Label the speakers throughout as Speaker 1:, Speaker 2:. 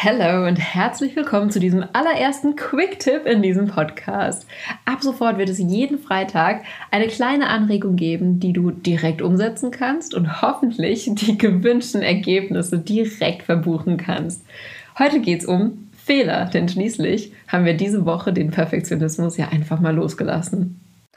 Speaker 1: Hallo und herzlich willkommen zu diesem allerersten Quick-Tipp in diesem Podcast. Ab sofort wird es jeden Freitag eine kleine Anregung geben, die du direkt umsetzen kannst und hoffentlich die gewünschten Ergebnisse direkt verbuchen kannst. Heute geht es um Fehler, denn schließlich haben wir diese Woche den Perfektionismus ja einfach mal losgelassen.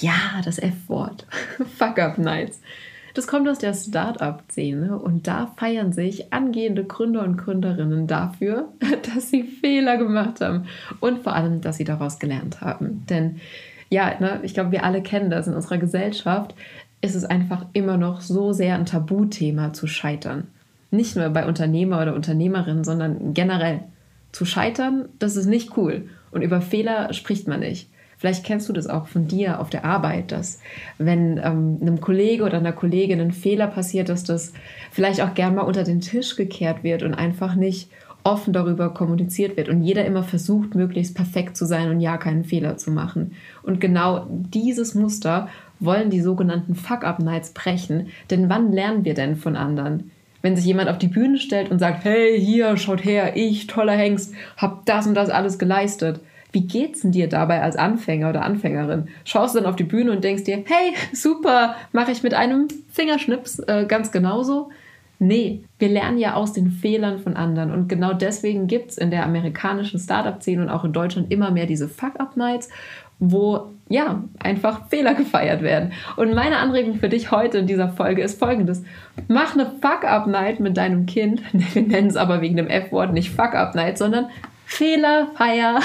Speaker 1: Ja, das F-Wort. Fuck-Up-Nights. Das kommt aus der Start-up-Szene und da feiern sich angehende Gründer und Gründerinnen dafür, dass sie Fehler gemacht haben und vor allem, dass sie daraus gelernt haben. Denn ja, ne, ich glaube, wir alle kennen das in unserer Gesellschaft, ist es einfach immer noch so sehr ein Tabuthema zu scheitern. Nicht nur bei Unternehmer oder Unternehmerinnen, sondern generell. Zu scheitern, das ist nicht cool. Und über Fehler spricht man nicht. Vielleicht kennst du das auch von dir auf der Arbeit, dass wenn ähm, einem Kollege oder einer Kollegin ein Fehler passiert, dass das vielleicht auch gern mal unter den Tisch gekehrt wird und einfach nicht offen darüber kommuniziert wird und jeder immer versucht, möglichst perfekt zu sein und ja keinen Fehler zu machen. Und genau dieses Muster wollen die sogenannten Fuck-Up-Nights brechen, denn wann lernen wir denn von anderen? Wenn sich jemand auf die Bühne stellt und sagt, hey, hier, schaut her, ich, toller Hengst, hab das und das alles geleistet wie geht's denn dir dabei als Anfänger oder Anfängerin? Schaust du dann auf die Bühne und denkst dir, hey, super, mache ich mit einem Fingerschnips äh, ganz genauso? Nee, wir lernen ja aus den Fehlern von anderen. Und genau deswegen gibt es in der amerikanischen Startup-Szene und auch in Deutschland immer mehr diese Fuck-Up-Nights, wo ja einfach Fehler gefeiert werden. Und meine Anregung für dich heute in dieser Folge ist folgendes: Mach eine Fuck-Up-Night mit deinem Kind. Wir nennen es aber wegen dem F-Wort nicht Fuck-Up-Night, sondern Fehlerfeier.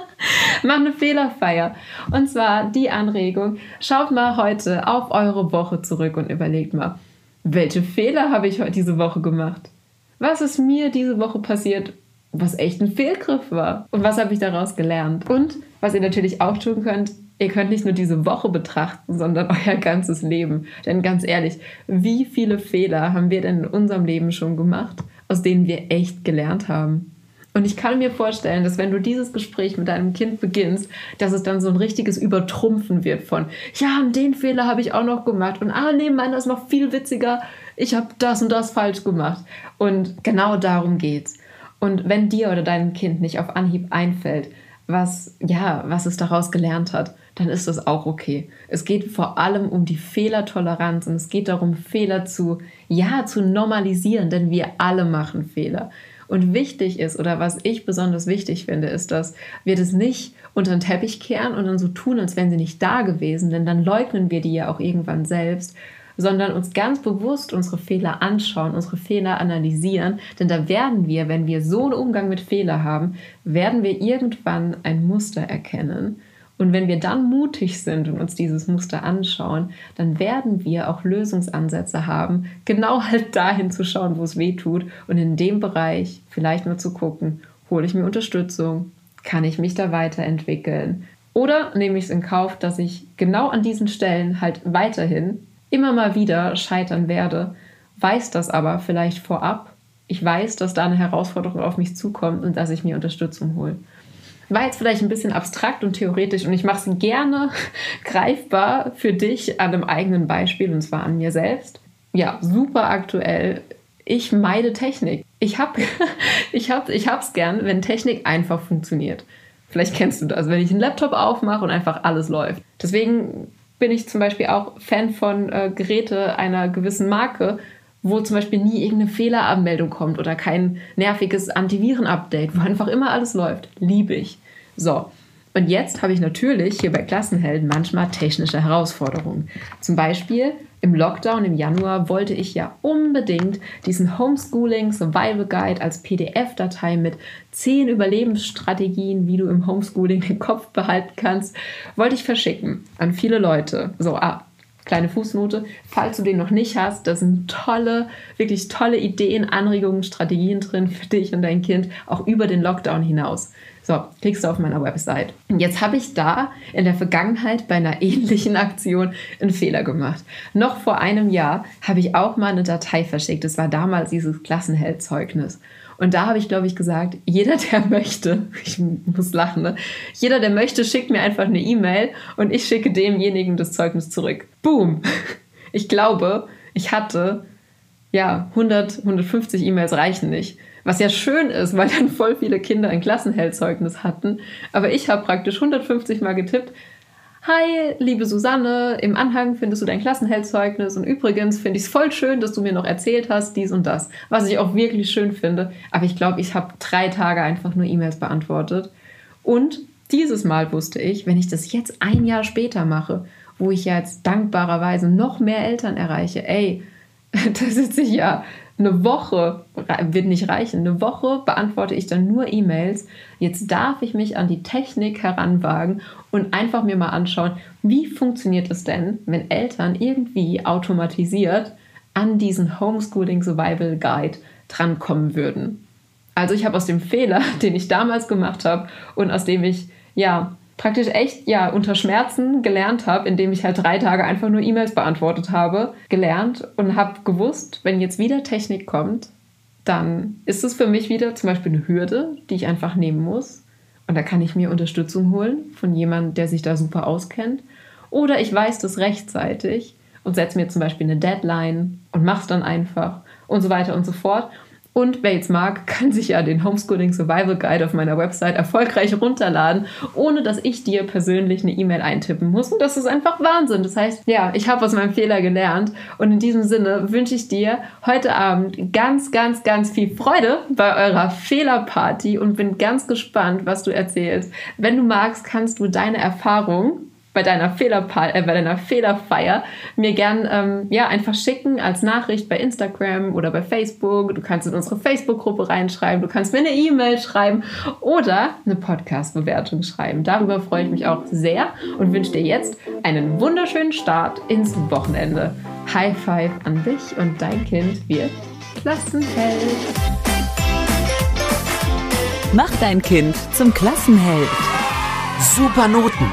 Speaker 1: Mach eine Fehlerfeier. Und zwar die Anregung, schaut mal heute auf eure Woche zurück und überlegt mal, welche Fehler habe ich heute diese Woche gemacht? Was ist mir diese Woche passiert, was echt ein Fehlgriff war? Und was habe ich daraus gelernt? Und was ihr natürlich auch tun könnt, ihr könnt nicht nur diese Woche betrachten, sondern euer ganzes Leben. Denn ganz ehrlich, wie viele Fehler haben wir denn in unserem Leben schon gemacht, aus denen wir echt gelernt haben? Und ich kann mir vorstellen, dass wenn du dieses Gespräch mit deinem Kind beginnst, dass es dann so ein richtiges Übertrumpfen wird von, ja, den Fehler habe ich auch noch gemacht. Und ah, nee, meiner ist noch viel witziger. Ich habe das und das falsch gemacht. Und genau darum geht's. Und wenn dir oder deinem Kind nicht auf Anhieb einfällt, was, ja, was es daraus gelernt hat, dann ist das auch okay. Es geht vor allem um die Fehlertoleranz und es geht darum, Fehler zu, ja, zu normalisieren, denn wir alle machen Fehler. Und wichtig ist, oder was ich besonders wichtig finde, ist, dass wir das nicht unter den Teppich kehren und dann so tun, als wären sie nicht da gewesen, denn dann leugnen wir die ja auch irgendwann selbst, sondern uns ganz bewusst unsere Fehler anschauen, unsere Fehler analysieren, denn da werden wir, wenn wir so einen Umgang mit Fehler haben, werden wir irgendwann ein Muster erkennen und wenn wir dann mutig sind und uns dieses Muster anschauen, dann werden wir auch Lösungsansätze haben, genau halt dahin zu schauen, wo es weh tut und in dem Bereich vielleicht mal zu gucken, hole ich mir Unterstützung, kann ich mich da weiterentwickeln oder nehme ich es in Kauf, dass ich genau an diesen Stellen halt weiterhin immer mal wieder scheitern werde, weiß das aber vielleicht vorab. Ich weiß, dass da eine Herausforderung auf mich zukommt und dass ich mir Unterstützung hole. War jetzt vielleicht ein bisschen abstrakt und theoretisch und ich mache es gerne greifbar für dich an einem eigenen Beispiel und zwar an mir selbst. Ja, super aktuell. Ich meide Technik. Ich habe ich hab, ich gern, wenn Technik einfach funktioniert. Vielleicht kennst du das, wenn ich einen Laptop aufmache und einfach alles läuft. Deswegen bin ich zum Beispiel auch Fan von äh, Geräte einer gewissen Marke, wo zum Beispiel nie irgendeine Fehleranmeldung kommt oder kein nerviges Antiviren-Update, wo einfach immer alles läuft. Liebe ich. So. Und jetzt habe ich natürlich hier bei Klassenhelden manchmal technische Herausforderungen. Zum Beispiel im Lockdown im Januar wollte ich ja unbedingt diesen Homeschooling Survival Guide als PDF-Datei mit zehn Überlebensstrategien, wie du im Homeschooling den Kopf behalten kannst, wollte ich verschicken an viele Leute. So, ah, kleine Fußnote, falls du den noch nicht hast, da sind tolle, wirklich tolle Ideen, Anregungen, Strategien drin für dich und dein Kind, auch über den Lockdown hinaus. So, kriegst du auf meiner Website. Und jetzt habe ich da in der Vergangenheit bei einer ähnlichen Aktion einen Fehler gemacht. Noch vor einem Jahr habe ich auch mal eine Datei verschickt. Das war damals dieses Klassenheldzeugnis. Und da habe ich, glaube ich, gesagt, jeder, der möchte, ich muss lachen, ne? jeder, der möchte, schickt mir einfach eine E-Mail und ich schicke demjenigen das Zeugnis zurück. Boom! Ich glaube, ich hatte, ja, 100, 150 E-Mails reichen nicht. Was ja schön ist, weil dann voll viele Kinder ein Klassenheldzeugnis hatten. Aber ich habe praktisch 150 Mal getippt, Hi, liebe Susanne, im Anhang findest du dein Klassenheldzeugnis und übrigens finde ich es voll schön, dass du mir noch erzählt hast, dies und das, was ich auch wirklich schön finde. Aber ich glaube, ich habe drei Tage einfach nur E-Mails beantwortet. Und dieses Mal wusste ich, wenn ich das jetzt ein Jahr später mache, wo ich jetzt dankbarerweise noch mehr Eltern erreiche, ey, da sitze ich ja eine Woche, wird nicht reichen, eine Woche beantworte ich dann nur E-Mails. Jetzt darf ich mich an die Technik heranwagen und einfach mir mal anschauen, wie funktioniert es denn, wenn Eltern irgendwie automatisiert an diesen Homeschooling Survival Guide drankommen würden. Also ich habe aus dem Fehler, den ich damals gemacht habe und aus dem ich ja praktisch echt ja unter Schmerzen gelernt habe, indem ich halt drei Tage einfach nur E-Mails beantwortet habe, gelernt und habe gewusst, wenn jetzt wieder Technik kommt, dann ist es für mich wieder zum Beispiel eine Hürde, die ich einfach nehmen muss. Und da kann ich mir Unterstützung holen von jemandem, der sich da super auskennt. Oder ich weiß das rechtzeitig und setze mir zum Beispiel eine Deadline und mache es dann einfach und so weiter und so fort. Und wer jetzt mag, kann sich ja den Homeschooling Survival Guide auf meiner Website erfolgreich runterladen, ohne dass ich dir persönlich eine E-Mail eintippen muss. Und das ist einfach Wahnsinn. Das heißt, ja, ich habe aus meinem Fehler gelernt. Und in diesem Sinne wünsche ich dir heute Abend ganz, ganz, ganz viel Freude bei eurer Fehlerparty und bin ganz gespannt, was du erzählst. Wenn du magst, kannst du deine Erfahrung bei deiner, Fehlerpa äh, bei deiner Fehlerfeier mir gern ähm, ja, einfach schicken als Nachricht bei Instagram oder bei Facebook. Du kannst in unsere Facebook-Gruppe reinschreiben, du kannst mir eine E-Mail schreiben oder eine Podcast-Bewertung schreiben. Darüber freue ich mich auch sehr und wünsche dir jetzt einen wunderschönen Start ins Wochenende. High Five an dich und dein Kind wird Klassenheld.
Speaker 2: Mach dein Kind zum Klassenheld.
Speaker 3: Super Noten